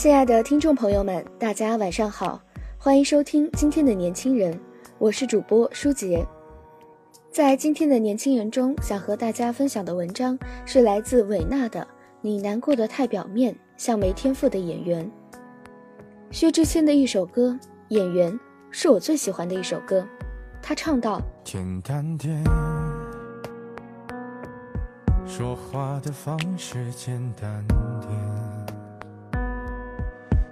亲爱的听众朋友们，大家晚上好，欢迎收听今天的年轻人，我是主播舒杰。在今天的年轻人中，想和大家分享的文章是来自韦纳的《你难过的太表面，像没天赋的演员》。薛之谦的一首歌《演员》是我最喜欢的一首歌，他唱道：简单点，说话的方式简单点。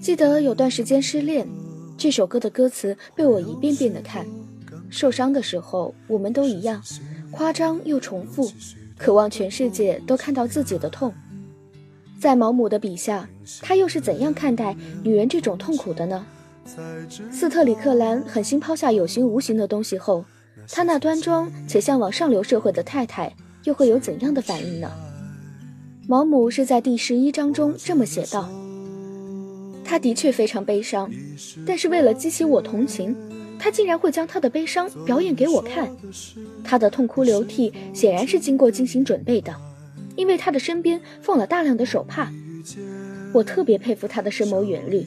记得有段时间失恋，这首歌的歌词被我一遍遍的看。受伤的时候，我们都一样，夸张又重复，渴望全世界都看到自己的痛。在毛姆的笔下，他又是怎样看待女人这种痛苦的呢？斯特里克兰狠心抛下有形无形的东西后，他那端庄且向往上流社会的太太又会有怎样的反应呢？毛姆是在第十一章中这么写道。他的确非常悲伤，但是为了激起我同情，他竟然会将他的悲伤表演给我看。他的痛哭流涕显然是经过精心准备的，因为他的身边放了大量的手帕。我特别佩服他的深谋远虑，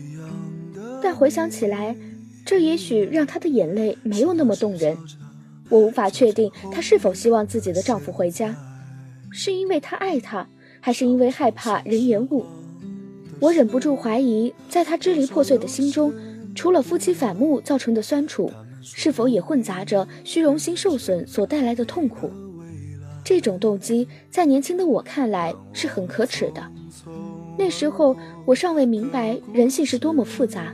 但回想起来，这也许让他的眼泪没有那么动人。我无法确定她是否希望自己的丈夫回家，是因为她爱他，还是因为害怕人言误？我忍不住怀疑，在他支离破碎的心中，除了夫妻反目造成的酸楚，是否也混杂着虚荣心受损所带来的痛苦？这种动机在年轻的我看来是很可耻的。那时候我尚未明白人性是多么复杂，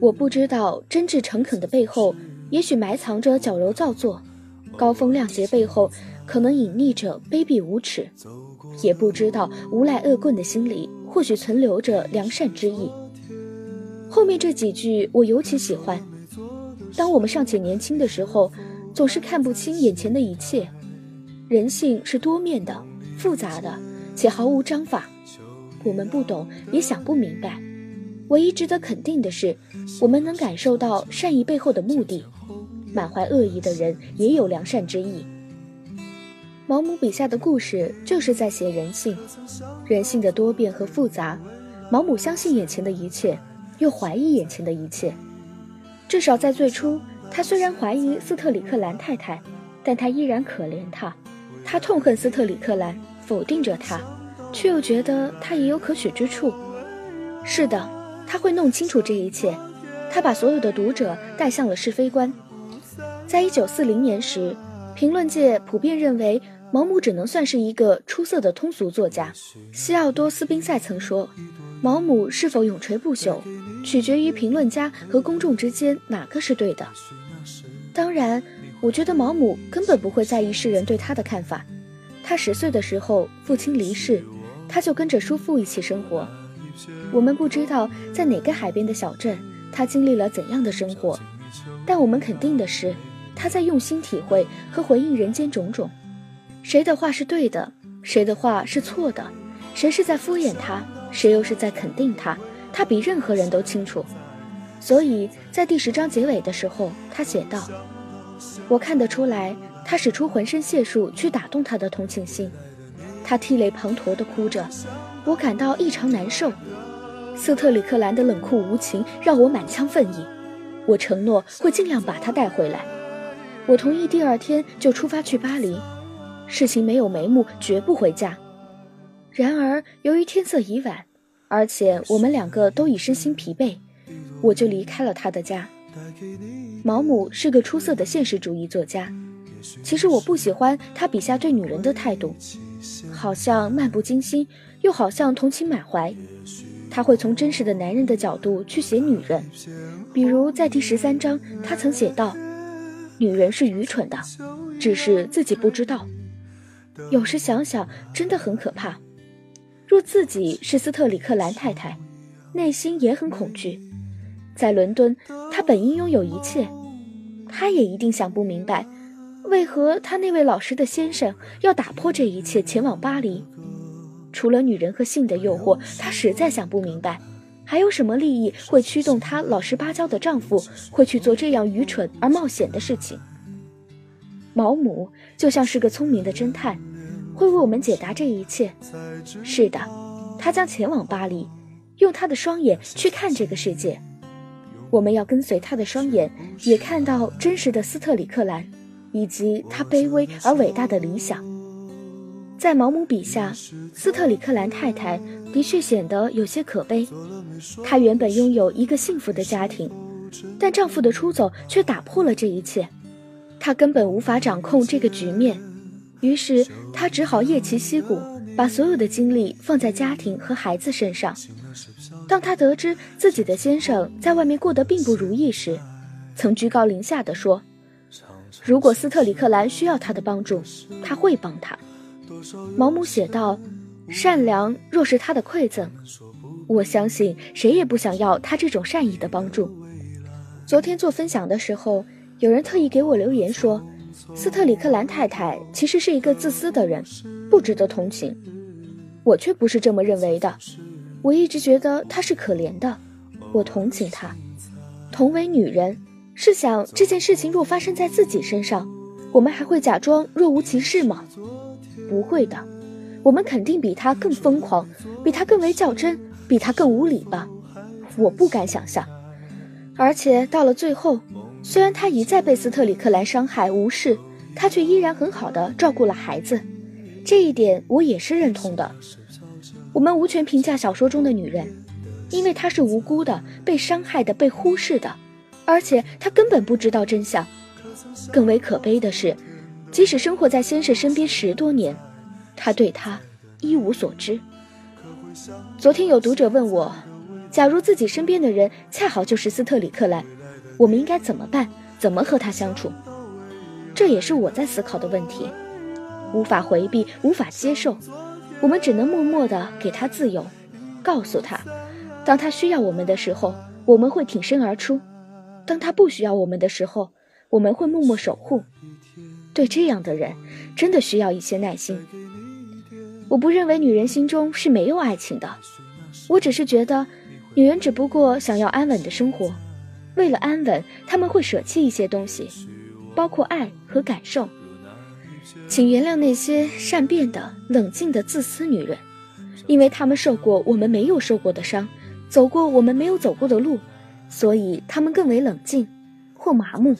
我不知道真挚诚恳的背后也许埋藏着矫揉造作，高风亮节背后可能隐匿着卑鄙无耻，也不知道无赖恶棍的心里。或许存留着良善之意。后面这几句我尤其喜欢。当我们尚且年轻的时候，总是看不清眼前的一切。人性是多面的、复杂的，且毫无章法。我们不懂，也想不明白。唯一值得肯定的是，我们能感受到善意背后的目的。满怀恶意的人也有良善之意。毛姆笔下的故事就是在写人性，人性的多变和复杂。毛姆相信眼前的一切，又怀疑眼前的一切。至少在最初，他虽然怀疑斯特里克兰太太，但他依然可怜她。他痛恨斯特里克兰，否定着她，却又觉得她也有可取之处。是的，他会弄清楚这一切。他把所有的读者带向了是非观。在一九四零年时，评论界普遍认为。毛姆只能算是一个出色的通俗作家。西奥多·斯宾塞曾说：“毛姆是否永垂不朽，取决于评论家和公众之间哪个是对的。”当然，我觉得毛姆根本不会在意世人对他的看法。他十岁的时候，父亲离世，他就跟着叔父一起生活。我们不知道在哪个海边的小镇，他经历了怎样的生活，但我们肯定的是，他在用心体会和回应人间种种。谁的话是对的，谁的话是错的，谁是在敷衍他，谁又是在肯定他，他比任何人都清楚。所以在第十章结尾的时候，他写道：“我看得出来，他使出浑身解数去打动他的同情心。他涕泪滂沱地哭着，我感到异常难受。斯特里克兰的冷酷无情让我满腔愤意。我承诺会尽量把他带回来。我同意第二天就出发去巴黎。”事情没有眉目，绝不回家。然而，由于天色已晚，而且我们两个都已身心疲惫，我就离开了他的家。毛姆是个出色的现实主义作家，其实我不喜欢他笔下对女人的态度，好像漫不经心，又好像同情满怀。他会从真实的男人的角度去写女人，比如在第十三章，他曾写道：“女人是愚蠢的，只是自己不知道。”有时想想，真的很可怕。若自己是斯特里克兰太太，内心也很恐惧。在伦敦，她本应拥有一切，她也一定想不明白，为何她那位老实的先生要打破这一切，前往巴黎。除了女人和性的诱惑，她实在想不明白，还有什么利益会驱动她老实巴交的丈夫会去做这样愚蠢而冒险的事情。毛姆就像是个聪明的侦探。会为我们解答这一切。是的，他将前往巴黎，用他的双眼去看这个世界。我们要跟随他的双眼，也看到真实的斯特里克兰，以及他卑微而伟大的理想。在毛姆笔下，斯特里克兰太太的确显得有些可悲。她原本拥有一个幸福的家庭，但丈夫的出走却打破了这一切。他根本无法掌控这个局面。于是，他只好偃旗息鼓，把所有的精力放在家庭和孩子身上。当他得知自己的先生在外面过得并不如意时，曾居高临下地说：“如果斯特里克兰需要他的帮助，他会帮他。”毛姆写道：“善良若是他的馈赠，我相信谁也不想要他这种善意的帮助。”昨天做分享的时候，有人特意给我留言说。斯特里克兰太太其实是一个自私的人，不值得同情。我却不是这么认为的。我一直觉得她是可怜的，我同情她。同为女人，试想这件事情若发生在自己身上，我们还会假装若无其事吗？不会的，我们肯定比她更疯狂，比她更为较真，比她更无理吧？我不敢想象。而且到了最后。虽然他一再被斯特里克兰伤害无视，他却依然很好的照顾了孩子，这一点我也是认同的。我们无权评价小说中的女人，因为她是无辜的、被伤害的、被忽视的，而且她根本不知道真相。更为可悲的是，即使生活在先生身边十多年，他对她一无所知。昨天有读者问我，假如自己身边的人恰好就是斯特里克兰。我们应该怎么办？怎么和他相处？这也是我在思考的问题，无法回避，无法接受。我们只能默默地给他自由，告诉他，当他需要我们的时候，我们会挺身而出；当他不需要我们的时候，我们会默默守护。对这样的人，真的需要一些耐心。我不认为女人心中是没有爱情的，我只是觉得，女人只不过想要安稳的生活。为了安稳，他们会舍弃一些东西，包括爱和感受。请原谅那些善变的、冷静的自私女人，因为她们受过我们没有受过的伤，走过我们没有走过的路，所以她们更为冷静或麻木。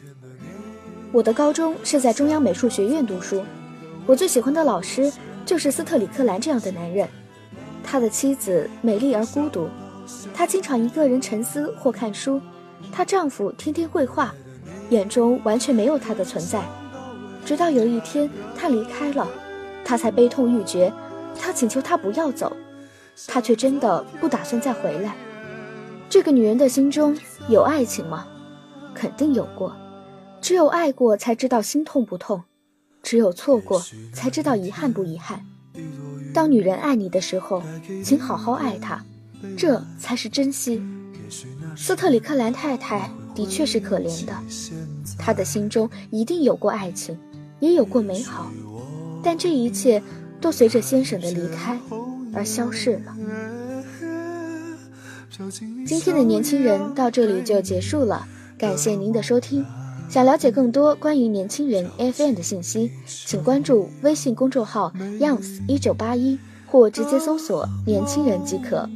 我的高中是在中央美术学院读书，我最喜欢的老师就是斯特里克兰这样的男人。他的妻子美丽而孤独，他经常一个人沉思或看书。她丈夫天天绘画，眼中完全没有她的存在。直到有一天，她离开了，她才悲痛欲绝。她请求他不要走，他却真的不打算再回来。这个女人的心中有爱情吗？肯定有过。只有爱过，才知道心痛不痛；只有错过，才知道遗憾不遗憾。当女人爱你的时候，请好好爱她，这才是珍惜。斯特里克兰太太的确是可怜的，她的心中一定有过爱情，也有过美好，但这一切都随着先生的离开而消逝了。今天的年轻人到这里就结束了，感谢您的收听。想了解更多关于年轻人 FM 的信息，请关注微信公众号 Youngs 一九八一，或直接搜索“年轻人”即可。